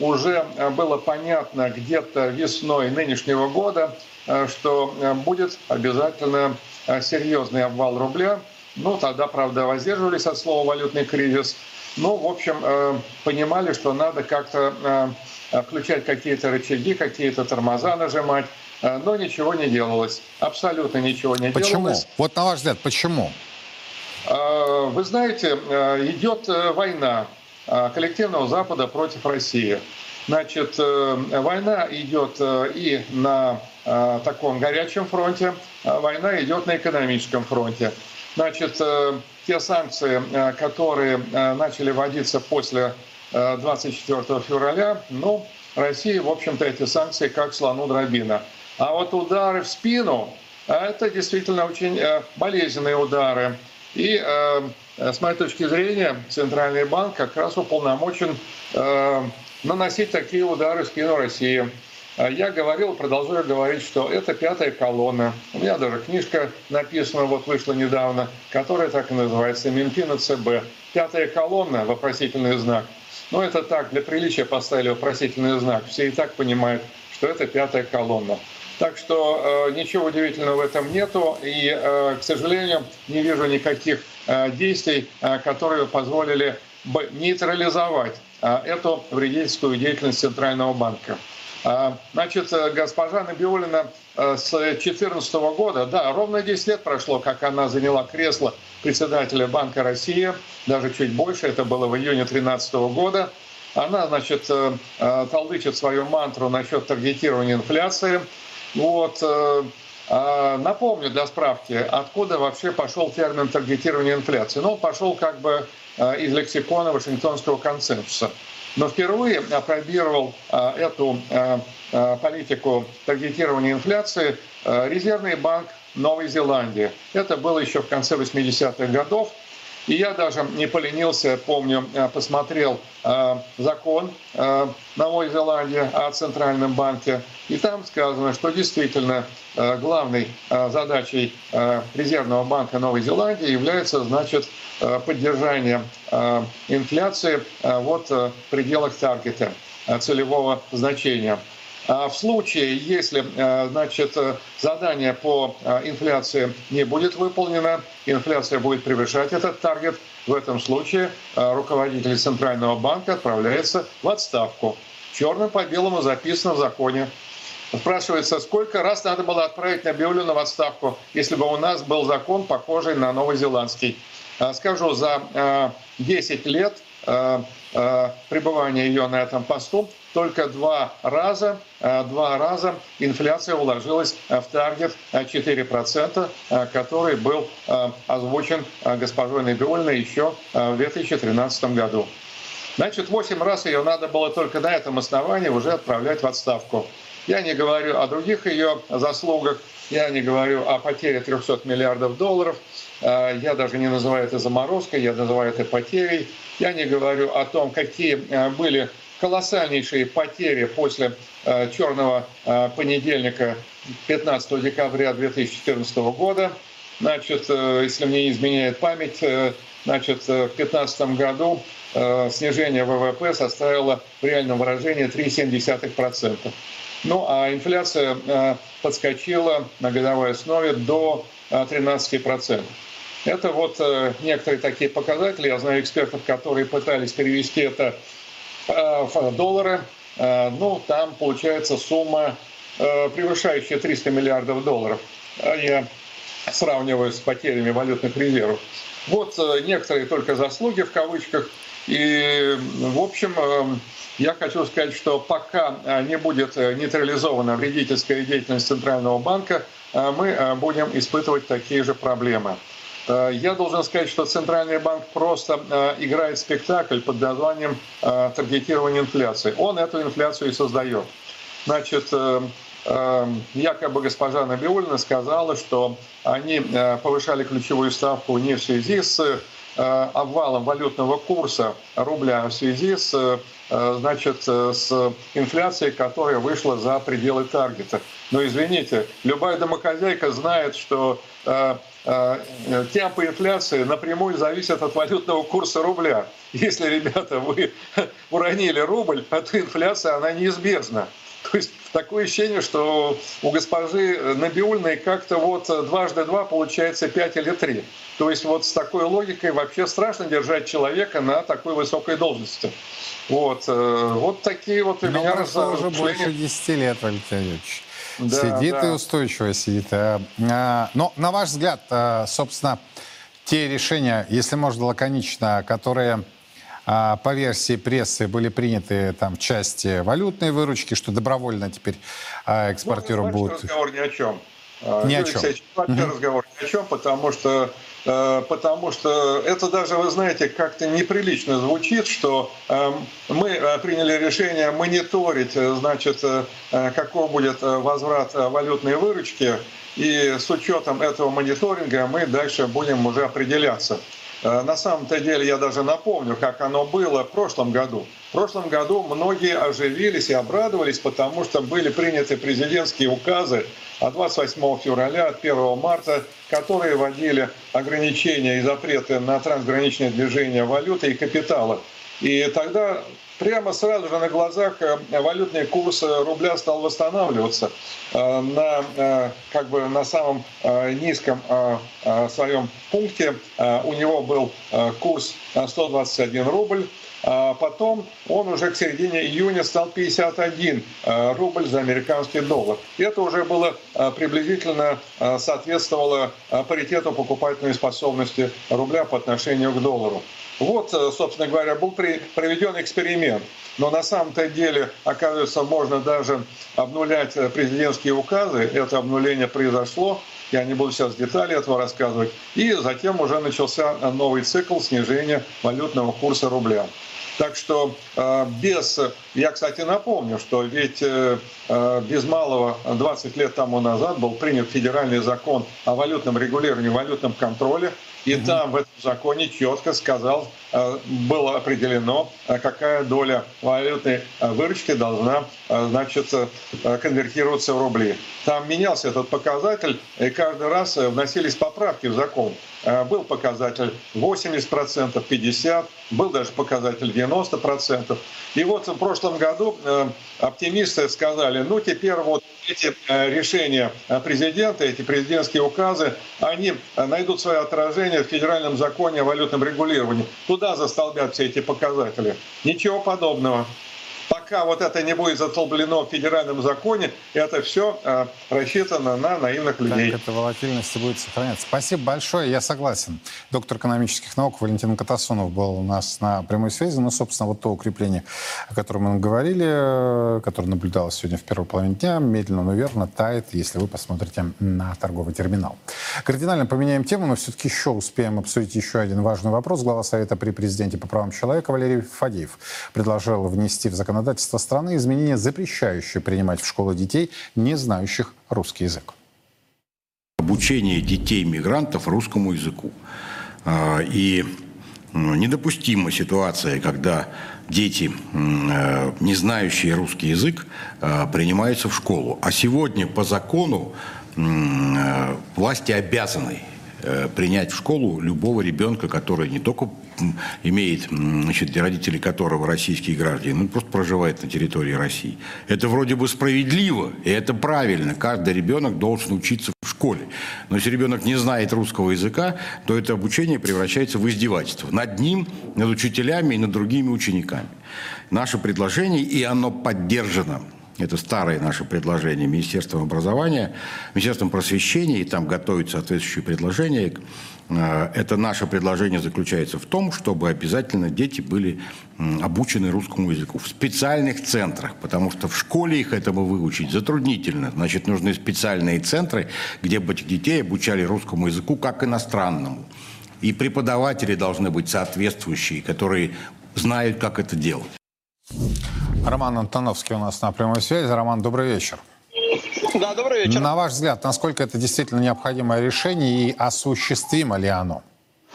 уже э, было понятно где-то весной нынешнего года, э, что э, будет обязательно серьезный обвал рубля. Ну, тогда, правда, воздерживались от слова «валютный кризис». Ну, в общем, понимали, что надо как-то включать какие-то рычаги, какие-то тормоза нажимать. Но ничего не делалось. Абсолютно ничего не почему? делалось. Почему? Вот на ваш взгляд, почему? Вы знаете, идет война Э, коллективного Запада против России. Значит, э, война идет э, и на таком горячем фронте, а война идет на экономическом фронте. Значит, те санкции, которые начали вводиться после 24 февраля, ну, России, в общем-то, эти санкции как слону дробина. А вот удары в спину, это действительно очень болезненные удары. И Э, с моей точки зрения, Центральный банк как раз уполномочен э, наносить такие удары в спину России. Я говорил, продолжаю говорить, что это пятая колонна. У меня даже книжка написана, вот вышла недавно, которая так и называется «Минпина ЦБ». Пятая колонна, вопросительный знак. Но это так, для приличия поставили вопросительный знак. Все и так понимают, что это пятая колонна. Так что э, ничего удивительного в этом нету. И, э, к сожалению, не вижу никаких э, действий, э, которые позволили бы нейтрализовать э, эту вредительскую деятельность Центрального банка. Э, значит, э, госпожа Набиулина э, с 2014 года, да, ровно 10 лет прошло, как она заняла кресло председателя Банка России, даже чуть больше, это было в июне 2013 года. Она, значит, толдычит свою мантру насчет таргетирования инфляции, вот. Э, а, напомню для справки, откуда вообще пошел термин таргетирования инфляции. Ну, пошел как бы э, из лексикона Вашингтонского консенсуса. Но впервые опробировал э, эту политику таргетирования инфляции Резервный банк Новой Зеландии. Это было еще в конце 80-х годов. И я даже не поленился, помню, посмотрел закон Новой Зеландии о Центральном банке. И там сказано, что действительно э, главной э, задачей э, Резервного банка Новой Зеландии является, значит, поддержание инфляции вот в пределах таргета целевого значения. А в случае, если значит, задание по инфляции не будет выполнено, инфляция будет превышать этот таргет, в этом случае руководитель Центрального банка отправляется в отставку. Черным по белому записано в законе Спрашивается, сколько раз надо было отправить Набиулину в отставку, если бы у нас был закон, похожий на новозеландский. А, скажу, за 10 а, лет пребывания ее на этом посту только два раза, два раза инфляция уложилась в таргет 4%, который был озвучен госпожой Набиулиной еще в 2013 году. Значит, 8 раз ее надо было только на этом основании уже отправлять в отставку. Я не говорю о других ее заслугах, я не говорю о потере 300 миллиардов долларов, э, я даже не называю это заморозкой, я называю это потерей. Я не говорю о том, какие э, были колоссальнейшие потери после э, черного понедельника 15 декабря 2014 года. Значит, если мне не изменяет память, значит, в 2015 году снижение ВВП составило в реальном выражении 3,7%. Ну а инфляция э, подскочила на годовой основе до 13%. Э, это вот э, некоторые такие показатели. Я знаю экспертов, которые пытались перевести это доллары. Ну, там получается сумма, превышающая 300 миллиардов долларов. Я сравниваю с потерями валютных резервов. Вот некоторые только заслуги в кавычках. И, в общем, я хочу сказать, что пока э, не будет э, нейтрализована вредительская деятельность Центрального банка, э, мы будем испытывать такие же проблемы. Я должен сказать, что Центральный банк просто играет спектакль под названием таргетирование инфляции. Он эту инфляцию и создает. Значит, якобы госпожа Набиулина сказала, что они повышали ключевую ставку не в связи с обвалом валютного курса рубля, а в связи с Э, значит, э, с инфляцией, которая вышла за пределы таргета. Но извините, любая домохозяйка знает, что э, темпы инфляции напрямую зависят от валютного курса рубля. Если, ребята, вы уронили рубль, то инфляция, она неизбежна. То есть такое ощущение, что у госпожи Набиульной как-то вот дважды два получается пять или три. То есть вот с такой логикой вообще страшно держать человека на такой высокой должности. Вот, э, вот такие вот у Но меня прошло уже больше 10 лет, Валентин Юрьевич. Да, сидит да. и устойчиво сидит. Э, э, но, на ваш взгляд, собственно, те решения, если можно лаконично, которые по версии прессы были приняты там в части валютной выручки, что добровольно теперь экспортеру ну, будут... разговор ни о чем. Ни о чем. Вообще разговор ни о чем, потому что Э, потому что это даже, вы знаете, как-то неприлично звучит, что эм, мы э, приняли решение мониторить, э, значит, каков будет возврат валютной выручки, и с учетом этого мониторинга мы дальше будем уже определяться. На самом-то деле я даже напомню, как оно было в прошлом году. прошлом году многие оживились и обрадовались, потому что были приняты президентские указы от 28 февраля, от 1 марта, которые вводили ограничения и запреты на трансграничное движение валюты и капитала. И тогда прямо сразу же на глазах э, валютный курс рубля стал восстанавливаться э, на, э, как бы на самом низком своем пункте. У него был курс 121 рубль. А потом он уже к середине июня стал 51 рубль за американский доллар. Это уже было приблизительно соответствовало паритету покупательной способности рубля по отношению к доллару. Вот, э, собственно говоря, был проведен эксперимент. Но на самом-то деле, оказывается, можно даже обнулять э, президентские указы. Это обнуление произошло. Я не буду сейчас детали этого рассказывать. И затем уже начался новый цикл снижения валютного курса рубля. Так что э, без... Я, кстати, напомню, что ведь без малого 20 лет тому назад был принят федеральный закон о валютном регулировании, валютном контроле, и угу. там в этом законе четко сказал, э, было определено, э, какая доля валютной э, выручки должна значит, конвертироваться в рубли. Там менялся этот показатель, и каждый раз вносились поправки в закон. Был показатель 80%, 50%, был даже показатель 90%. И вот в прошлом году оптимисты сказали, ну теперь вот эти решения президента, эти президентские указы, они найдут свое отражение в федеральном законе о валютном регулировании. Туда застолбят все эти показатели. Ничего подобного пока вот это не будет затолблено в федеральном законе, это все э, рассчитано на наивных людей. Так эта волатильность будет сохраняться. Спасибо большое, я согласен. Доктор экономических наук Валентин Катасонов был у нас на прямой связи. Ну, собственно, вот то укрепление, о котором мы говорили, которое наблюдалось сегодня в первой половине дня, медленно, но верно тает, если вы посмотрите на торговый терминал. Кардинально поменяем тему, но все-таки еще успеем обсудить еще один важный вопрос. Глава Совета при президенте по правам человека Валерий Фадеев предложил внести в законодательство законодательства страны изменения, запрещающие принимать в школы детей, не знающих русский язык. Обучение детей-мигрантов русскому языку. А, и ну, недопустима ситуация, когда дети, э, не знающие русский язык, э, принимаются в школу. А сегодня по закону э, власти обязаны принять в школу любого ребенка, который не только имеет, значит, родители которого российские граждане, ну, просто проживает на территории России. Это вроде бы справедливо, и это правильно. Каждый ребенок должен учиться в школе. Но если ребенок не знает русского языка, то это обучение превращается в издевательство над ним, над учителями и над другими учениками. Наше предложение, и оно поддержано это старое наше предложение Министерством образования, Министерством просвещения, и там готовятся соответствующие предложения. Э, это наше предложение заключается в том, чтобы обязательно дети были обучены русскому языку в специальных центрах, потому что в школе их этому выучить затруднительно. Значит, нужны специальные центры, где бы этих детей обучали русскому языку как иностранному. И преподаватели должны быть соответствующие, которые знают, как это делать. Роман Антоновский у нас на прямой связи. Роман, добрый вечер. Да, добрый вечер. На ваш взгляд, насколько это действительно необходимое решение и осуществимо ли оно?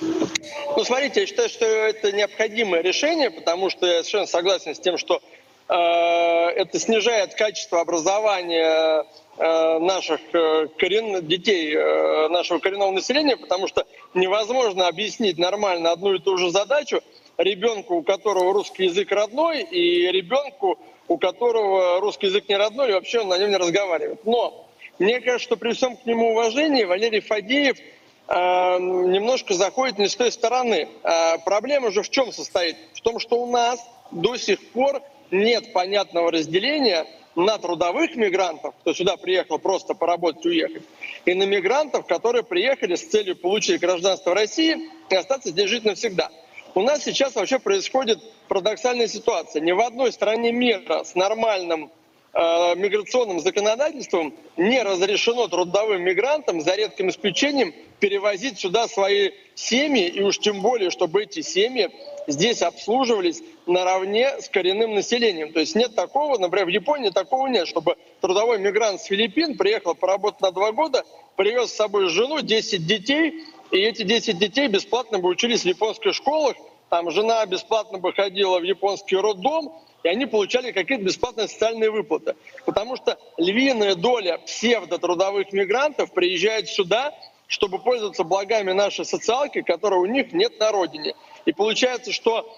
Ну, смотрите, я считаю, что это необходимое решение, потому что я совершенно согласен с тем, что э, это снижает качество образования э, наших э, корен... детей, э, нашего коренного населения, потому что невозможно объяснить нормально одну и ту же задачу ребенку, у которого русский язык родной, и ребенку, у которого русский язык не родной, и вообще он на нем не разговаривает. Но мне кажется, что при всем к нему уважении Валерий Фадеев э, немножко заходит не с той стороны. Э, проблема же в чем состоит? В том, что у нас до сих пор нет понятного разделения на трудовых мигрантов, кто сюда приехал просто поработать, уехать, и на мигрантов, которые приехали с целью получить гражданство России и остаться здесь жить навсегда. У нас сейчас вообще происходит парадоксальная ситуация. Ни в одной стране мира с нормальным э, миграционным законодательством не разрешено трудовым мигрантам, за редким исключением, перевозить сюда свои семьи, и уж тем более, чтобы эти семьи здесь обслуживались наравне с коренным населением. То есть нет такого, например, в Японии такого нет, чтобы трудовой мигрант с Филиппин приехал поработать на два года, привез с собой жену, 10 детей, и эти 10 детей бесплатно бы учились в японских школах, там жена бесплатно бы ходила в японский роддом, и они получали какие-то бесплатные социальные выплаты. Потому что львиная доля псевдотрудовых мигрантов приезжает сюда, чтобы пользоваться благами нашей социалки, которой у них нет на родине. И получается, что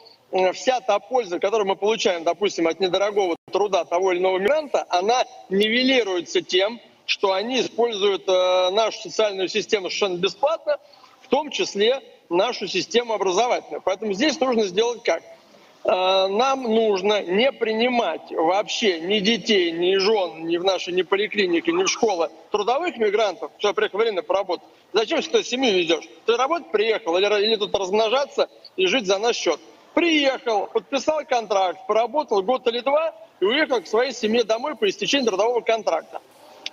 вся та польза, которую мы получаем, допустим, от недорогого труда того или иного мигранта, она нивелируется тем, что они используют э, нашу социальную систему совершенно бесплатно, том числе нашу систему образовательную. Поэтому здесь нужно сделать как? Э, нам нужно не принимать вообще ни детей, ни жен, ни в наши ни поликлиники, ни в школы трудовых мигрантов, что приехал время поработать. Зачем ты семью везешь? Ты работать приехал или, или тут размножаться и жить за наш счет? Приехал, подписал контракт, поработал год или два и уехал к своей семье домой по истечении трудового контракта.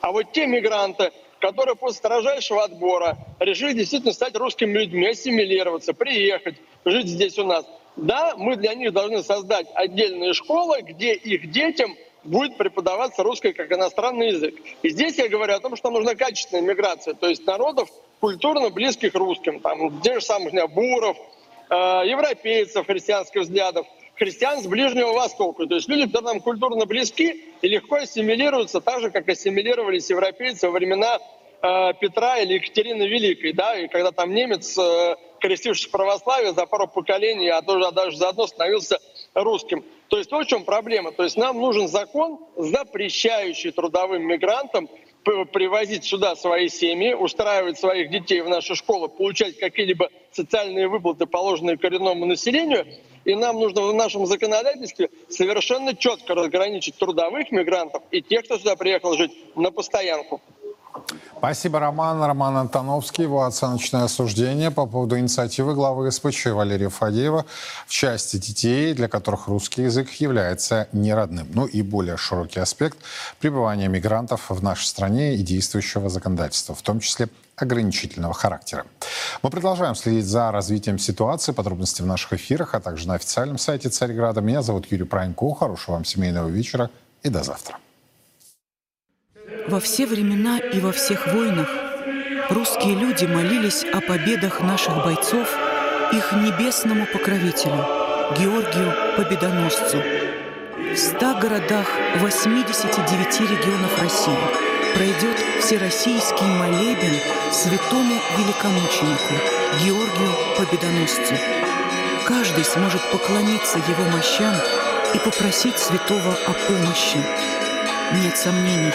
А вот те мигранты, которые после строжайшего отбора решили действительно стать русскими людьми, ассимилироваться, приехать, жить здесь у нас. Да, мы для них должны создать отдельные школы, где их детям будет преподаваться русский как иностранный язык. И здесь я говорю о том, что нужна качественная миграция, то есть народов культурно близких русским, там, те же самых буров, э, европейцев христианских взглядов, христиан с Ближнего Востока. То есть люди, которые нам культурно близки и легко ассимилируются, так же, как ассимилировались европейцы во времена э, Петра или Екатерины Великой. Да? И когда там немец, э, крестившись в православие, за пару поколений, а тоже даже заодно становился русским. То есть вот в чем проблема. То есть нам нужен закон, запрещающий трудовым мигрантам привозить сюда свои семьи, устраивать своих детей в наши школы, получать какие-либо социальные выплаты, положенные коренному населению. И нам нужно в нашем законодательстве совершенно четко разграничить трудовых мигрантов и тех, кто сюда приехал жить на постоянку. Спасибо, Роман. Роман Антоновский. Его оценочное осуждение по поводу инициативы главы СПЧ Валерия Фадеева в части детей, для которых русский язык является неродным. Ну и более широкий аспект пребывания мигрантов в нашей стране и действующего законодательства, в том числе ограничительного характера. Мы продолжаем следить за развитием ситуации, подробности в наших эфирах, а также на официальном сайте Царьграда. Меня зовут Юрий Пронько. Хорошего вам семейного вечера и до завтра. Во все времена и во всех войнах русские люди молились о победах наших бойцов их небесному покровителю, Георгию Победоносцу. В ста городах 89 регионов России пройдет всероссийский молебен святому великомученику Георгию Победоносцу. Каждый сможет поклониться его мощам и попросить святого о помощи. Нет сомнений,